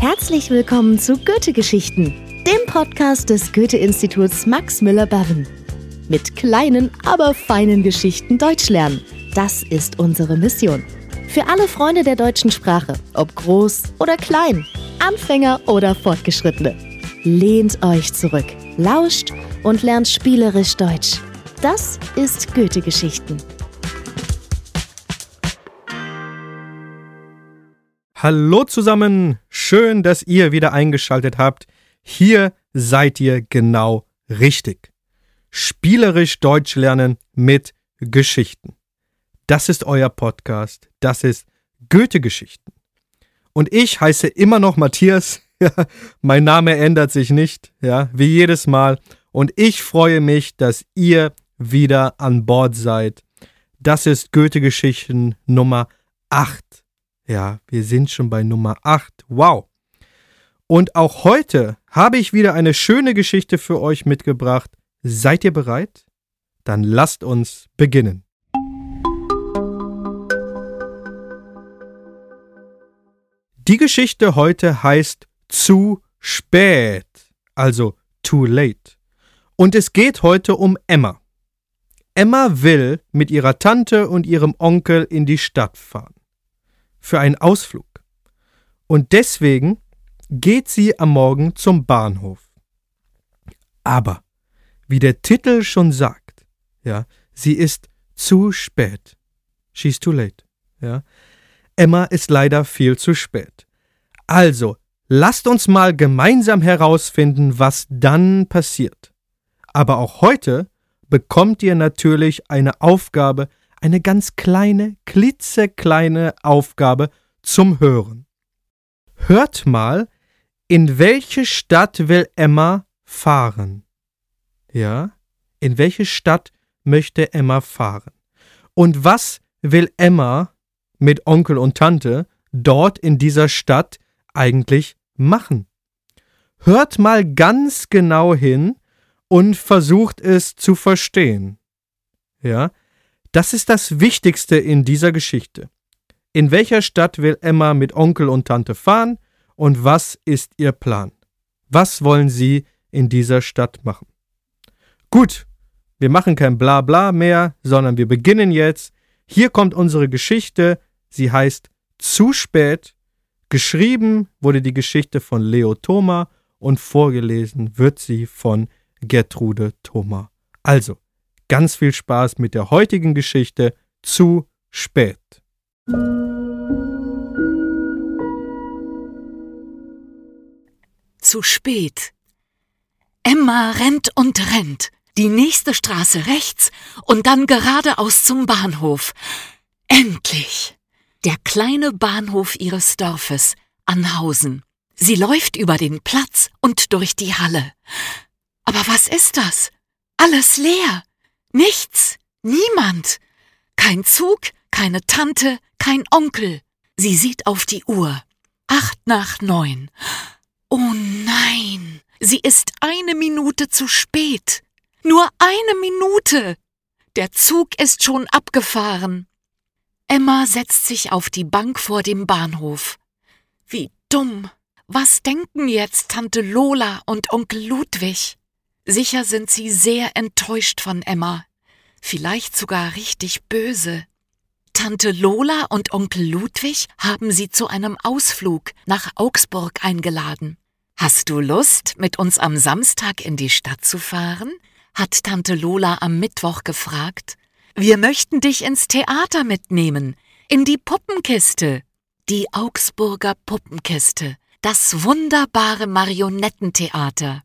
Herzlich willkommen zu Goethe-Geschichten, dem Podcast des Goethe-Instituts Max Müller-Berren. Mit kleinen, aber feinen Geschichten Deutsch lernen. Das ist unsere Mission. Für alle Freunde der deutschen Sprache, ob groß oder klein, Anfänger oder Fortgeschrittene. Lehnt euch zurück, lauscht und lernt spielerisch Deutsch. Das ist Goethe-Geschichten. Hallo zusammen, schön, dass ihr wieder eingeschaltet habt. Hier seid ihr genau richtig. Spielerisch Deutsch lernen mit Geschichten. Das ist euer Podcast, das ist Goethe-Geschichten. Und ich heiße immer noch Matthias. mein Name ändert sich nicht, ja, wie jedes Mal. Und ich freue mich, dass ihr wieder an Bord seid. Das ist Goethe-Geschichten Nummer 8. Ja, wir sind schon bei Nummer 8. Wow. Und auch heute habe ich wieder eine schöne Geschichte für euch mitgebracht. Seid ihr bereit? Dann lasst uns beginnen. Die Geschichte heute heißt Zu spät, also too late. Und es geht heute um Emma. Emma will mit ihrer Tante und ihrem Onkel in die Stadt fahren für einen Ausflug. Und deswegen geht sie am Morgen zum Bahnhof. Aber, wie der Titel schon sagt, ja, sie ist zu spät. She's too late. Ja. Emma ist leider viel zu spät. Also, lasst uns mal gemeinsam herausfinden, was dann passiert. Aber auch heute bekommt ihr natürlich eine Aufgabe, eine ganz kleine, klitzekleine Aufgabe zum Hören. Hört mal, in welche Stadt will Emma fahren? Ja, in welche Stadt möchte Emma fahren? Und was will Emma mit Onkel und Tante dort in dieser Stadt eigentlich machen? Hört mal ganz genau hin und versucht es zu verstehen. Ja, das ist das Wichtigste in dieser Geschichte. In welcher Stadt will Emma mit Onkel und Tante fahren und was ist ihr Plan? Was wollen sie in dieser Stadt machen? Gut, wir machen kein Blabla mehr, sondern wir beginnen jetzt. Hier kommt unsere Geschichte. Sie heißt Zu spät. Geschrieben wurde die Geschichte von Leo Thoma und vorgelesen wird sie von Gertrude Thoma. Also, Ganz viel Spaß mit der heutigen Geschichte zu spät. Zu spät. Emma rennt und rennt. Die nächste Straße rechts und dann geradeaus zum Bahnhof. Endlich! Der kleine Bahnhof ihres Dorfes, Anhausen. Sie läuft über den Platz und durch die Halle. Aber was ist das? Alles leer. Nichts, niemand. Kein Zug, keine Tante, kein Onkel. Sie sieht auf die Uhr. Acht nach neun. Oh nein, sie ist eine Minute zu spät. Nur eine Minute. Der Zug ist schon abgefahren. Emma setzt sich auf die Bank vor dem Bahnhof. Wie dumm. Was denken jetzt Tante Lola und Onkel Ludwig? Sicher sind sie sehr enttäuscht von Emma, vielleicht sogar richtig böse. Tante Lola und Onkel Ludwig haben sie zu einem Ausflug nach Augsburg eingeladen. Hast du Lust, mit uns am Samstag in die Stadt zu fahren? hat Tante Lola am Mittwoch gefragt. Wir möchten dich ins Theater mitnehmen, in die Puppenkiste. Die Augsburger Puppenkiste, das wunderbare Marionettentheater.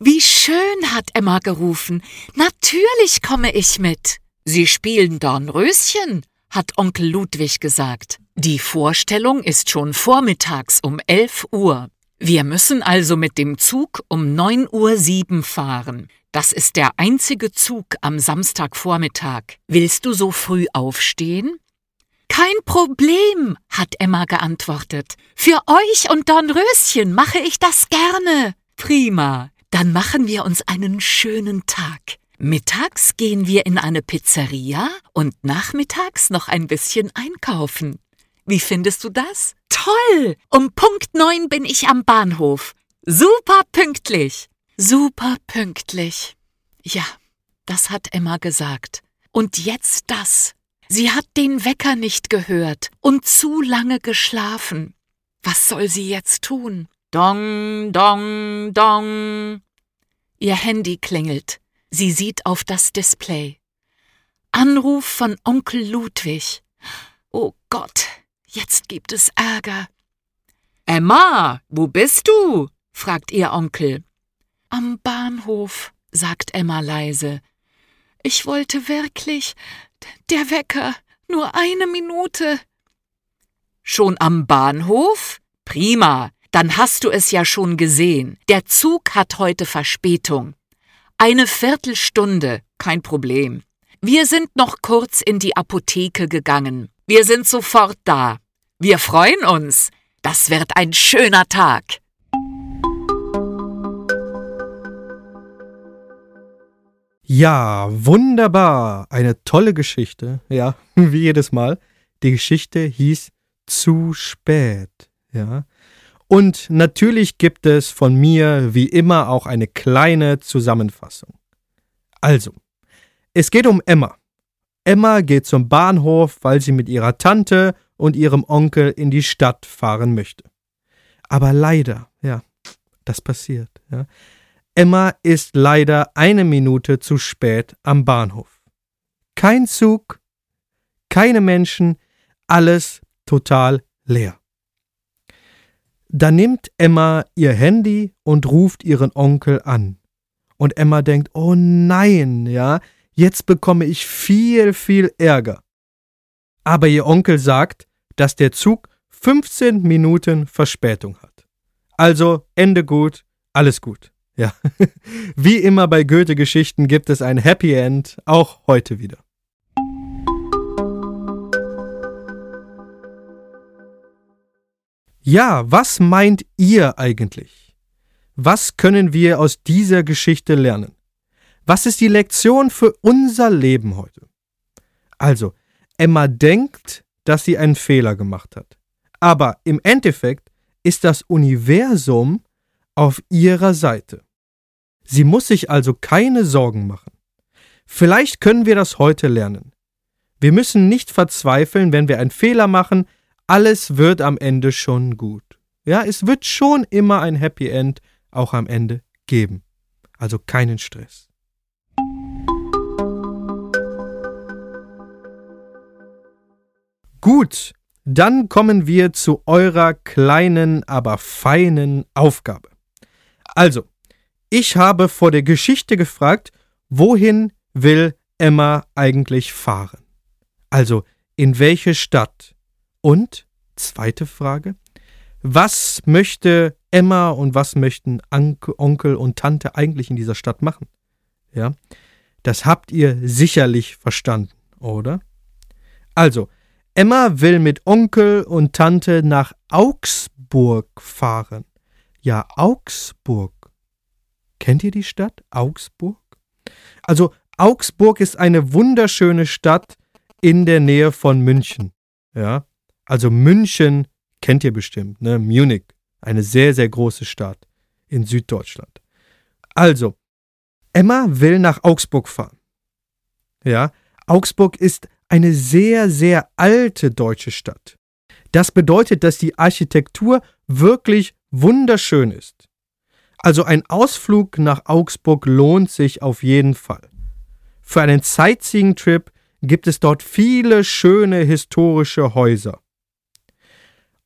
Wie schön, hat Emma gerufen. Natürlich komme ich mit. Sie spielen Dornröschen, hat Onkel Ludwig gesagt. Die Vorstellung ist schon vormittags um elf Uhr. Wir müssen also mit dem Zug um neun Uhr sieben fahren. Das ist der einzige Zug am Samstagvormittag. Willst du so früh aufstehen? Kein Problem, hat Emma geantwortet. Für euch und Dornröschen mache ich das gerne. Prima. Dann machen wir uns einen schönen Tag. Mittags gehen wir in eine Pizzeria und nachmittags noch ein bisschen einkaufen. Wie findest du das? Toll! Um Punkt neun bin ich am Bahnhof. Super pünktlich. Super pünktlich. Ja, das hat Emma gesagt. Und jetzt das. Sie hat den Wecker nicht gehört und zu lange geschlafen. Was soll sie jetzt tun? Dong, dong, dong. Ihr Handy klingelt. Sie sieht auf das Display. Anruf von Onkel Ludwig. Oh Gott, jetzt gibt es Ärger. Emma, wo bist du? fragt ihr Onkel. Am Bahnhof, sagt Emma leise. Ich wollte wirklich. Der Wecker. Nur eine Minute. Schon am Bahnhof? Prima. Dann hast du es ja schon gesehen. Der Zug hat heute Verspätung. Eine Viertelstunde, kein Problem. Wir sind noch kurz in die Apotheke gegangen. Wir sind sofort da. Wir freuen uns. Das wird ein schöner Tag. Ja, wunderbar. Eine tolle Geschichte. Ja, wie jedes Mal. Die Geschichte hieß Zu spät. Ja. Und natürlich gibt es von mir wie immer auch eine kleine Zusammenfassung. Also, es geht um Emma. Emma geht zum Bahnhof, weil sie mit ihrer Tante und ihrem Onkel in die Stadt fahren möchte. Aber leider, ja, das passiert. Ja. Emma ist leider eine Minute zu spät am Bahnhof. Kein Zug, keine Menschen, alles total leer. Da nimmt Emma ihr Handy und ruft ihren Onkel an. Und Emma denkt, oh nein, ja, jetzt bekomme ich viel, viel Ärger. Aber ihr Onkel sagt, dass der Zug 15 Minuten Verspätung hat. Also Ende gut, alles gut. Ja, wie immer bei Goethe-Geschichten gibt es ein Happy End, auch heute wieder. Ja, was meint ihr eigentlich? Was können wir aus dieser Geschichte lernen? Was ist die Lektion für unser Leben heute? Also, Emma denkt, dass sie einen Fehler gemacht hat. Aber im Endeffekt ist das Universum auf ihrer Seite. Sie muss sich also keine Sorgen machen. Vielleicht können wir das heute lernen. Wir müssen nicht verzweifeln, wenn wir einen Fehler machen, alles wird am Ende schon gut. Ja, es wird schon immer ein Happy End auch am Ende geben. Also keinen Stress. Gut, dann kommen wir zu eurer kleinen, aber feinen Aufgabe. Also, ich habe vor der Geschichte gefragt, wohin will Emma eigentlich fahren? Also, in welche Stadt? Und, zweite Frage, was möchte Emma und was möchten Onkel und Tante eigentlich in dieser Stadt machen? Ja, das habt ihr sicherlich verstanden, oder? Also, Emma will mit Onkel und Tante nach Augsburg fahren. Ja, Augsburg. Kennt ihr die Stadt Augsburg? Also Augsburg ist eine wunderschöne Stadt in der Nähe von München. Ja, also München kennt ihr bestimmt, ne? Munich, eine sehr sehr große Stadt in Süddeutschland. Also Emma will nach Augsburg fahren. Ja, Augsburg ist eine sehr sehr alte deutsche Stadt. Das bedeutet, dass die Architektur wirklich wunderschön ist. Also ein Ausflug nach Augsburg lohnt sich auf jeden Fall. Für einen Sightseeing-Trip gibt es dort viele schöne historische Häuser.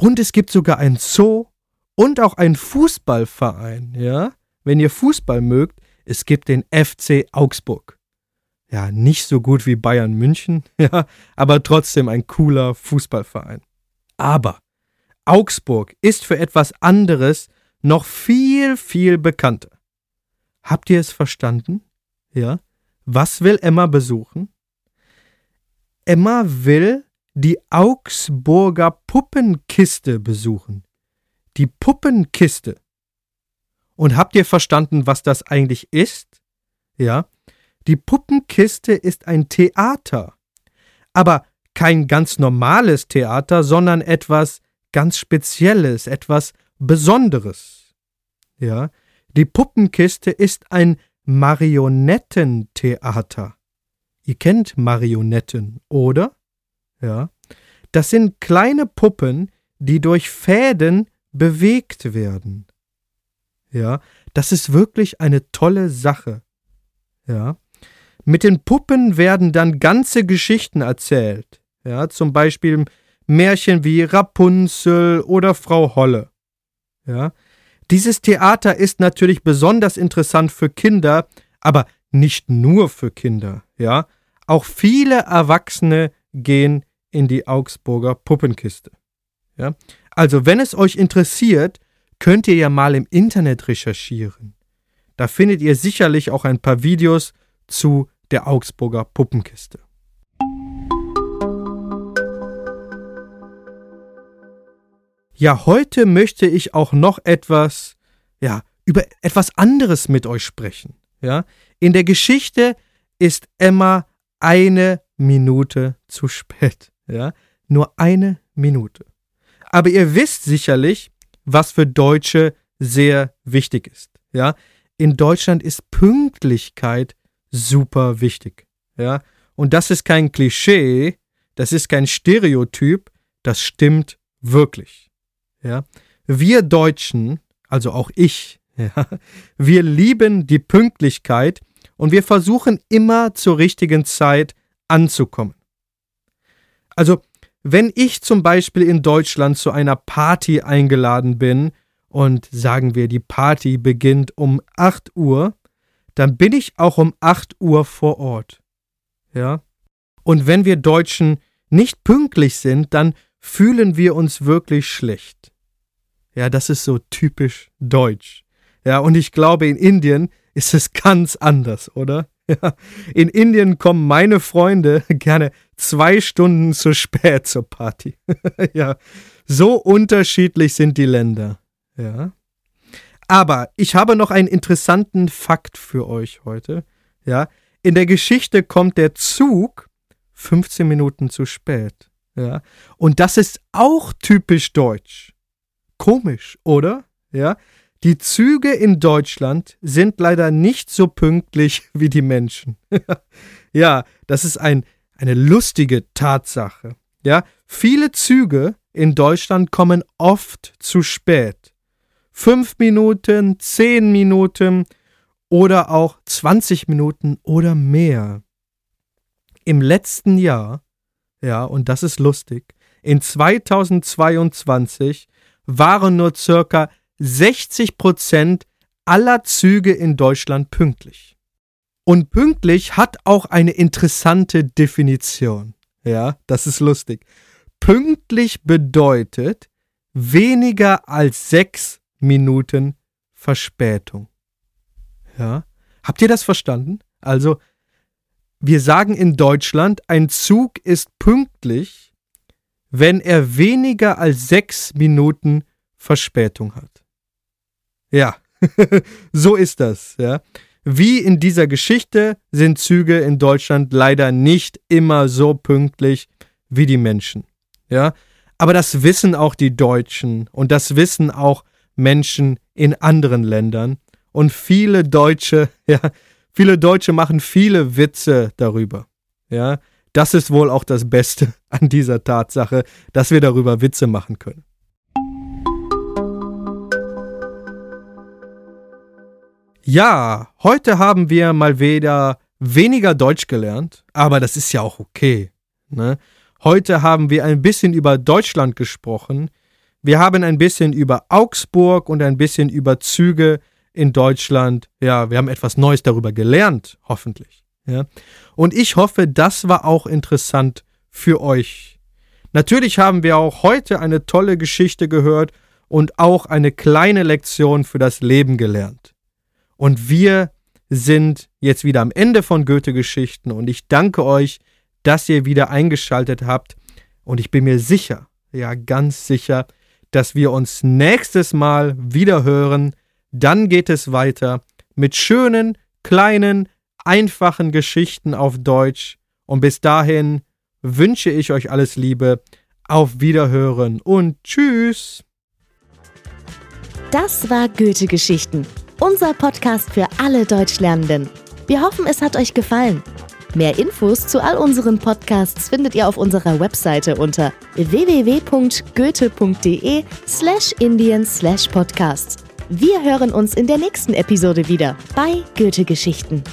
Und es gibt sogar ein Zoo und auch einen Fußballverein, ja? Wenn ihr Fußball mögt, es gibt den FC Augsburg. Ja, nicht so gut wie Bayern München, ja, aber trotzdem ein cooler Fußballverein. Aber Augsburg ist für etwas anderes noch viel, viel bekannter. Habt ihr es verstanden? Ja? Was will Emma besuchen? Emma will die Augsburger Puppenkiste besuchen. Die Puppenkiste. Und habt ihr verstanden, was das eigentlich ist? Ja? Die Puppenkiste ist ein Theater. Aber kein ganz normales Theater, sondern etwas ganz Spezielles, etwas Besonderes. Ja, die Puppenkiste ist ein Marionettentheater. Ihr kennt Marionetten, oder? Ja. Das sind kleine Puppen, die durch Fäden bewegt werden. Ja, das ist wirklich eine tolle Sache. Ja. Mit den Puppen werden dann ganze Geschichten erzählt. Ja, zum Beispiel Märchen wie Rapunzel oder Frau Holle. Ja. Dieses Theater ist natürlich besonders interessant für Kinder, aber nicht nur für Kinder. Ja. Auch viele Erwachsene gehen in die Augsburger Puppenkiste. Ja? Also, wenn es euch interessiert, könnt ihr ja mal im Internet recherchieren. Da findet ihr sicherlich auch ein paar Videos zu der Augsburger Puppenkiste. Ja, heute möchte ich auch noch etwas, ja, über etwas anderes mit euch sprechen. Ja, in der Geschichte ist Emma eine Minute zu spät. Ja, nur eine Minute. Aber ihr wisst sicherlich, was für Deutsche sehr wichtig ist. Ja, in Deutschland ist Pünktlichkeit super wichtig. Ja, und das ist kein Klischee, das ist kein Stereotyp, das stimmt wirklich. Ja, wir Deutschen, also auch ich, ja, wir lieben die Pünktlichkeit und wir versuchen immer zur richtigen Zeit anzukommen. Also, wenn ich zum Beispiel in Deutschland zu einer Party eingeladen bin und sagen wir, die Party beginnt um 8 Uhr, dann bin ich auch um 8 Uhr vor Ort. Ja? Und wenn wir Deutschen nicht pünktlich sind, dann fühlen wir uns wirklich schlecht. Ja, das ist so typisch deutsch. Ja, und ich glaube, in Indien ist es ganz anders, oder? Ja, in Indien kommen meine Freunde gerne zwei Stunden zu spät zur Party. ja, so unterschiedlich sind die Länder. Ja. Aber ich habe noch einen interessanten Fakt für euch heute. Ja, in der Geschichte kommt der Zug 15 Minuten zu spät. Ja, und das ist auch typisch deutsch. Komisch, oder? Ja, die Züge in Deutschland sind leider nicht so pünktlich wie die Menschen. ja, das ist ein, eine lustige Tatsache. Ja, viele Züge in Deutschland kommen oft zu spät. Fünf Minuten, zehn Minuten oder auch 20 Minuten oder mehr. Im letzten Jahr, ja, und das ist lustig, in 2022 waren nur circa 60 Prozent aller Züge in Deutschland pünktlich. Und pünktlich hat auch eine interessante Definition. Ja, das ist lustig. Pünktlich bedeutet weniger als sechs Minuten Verspätung. Ja, habt ihr das verstanden? Also, wir sagen in Deutschland, ein Zug ist pünktlich, wenn er weniger als sechs Minuten Verspätung hat. Ja, so ist das, ja. Wie in dieser Geschichte sind Züge in Deutschland leider nicht immer so pünktlich wie die Menschen. Ja, aber das wissen auch die Deutschen und das wissen auch Menschen in anderen Ländern und viele Deutsche, ja, viele Deutsche machen viele Witze darüber. Ja, das ist wohl auch das Beste an dieser Tatsache, dass wir darüber Witze machen können. Ja, heute haben wir mal wieder weniger Deutsch gelernt, aber das ist ja auch okay. Ne? Heute haben wir ein bisschen über Deutschland gesprochen. Wir haben ein bisschen über Augsburg und ein bisschen über Züge in Deutschland. Ja, wir haben etwas Neues darüber gelernt, hoffentlich. Ja? Und ich hoffe, das war auch interessant für euch. Natürlich haben wir auch heute eine tolle Geschichte gehört und auch eine kleine Lektion für das Leben gelernt. Und wir sind jetzt wieder am Ende von Goethe-Geschichten und ich danke euch, dass ihr wieder eingeschaltet habt. Und ich bin mir sicher, ja ganz sicher, dass wir uns nächstes Mal wieder hören. Dann geht es weiter mit schönen, kleinen, einfachen Geschichten auf Deutsch. Und bis dahin wünsche ich euch alles Liebe. Auf Wiederhören und Tschüss. Das war Goethe-Geschichten, unser Podcast für alle Deutschlernenden. Wir hoffen, es hat euch gefallen. Mehr Infos zu all unseren Podcasts findet ihr auf unserer Webseite unter www.goethe.de slash indien slash podcasts. Wir hören uns in der nächsten Episode wieder bei Goethe-Geschichten.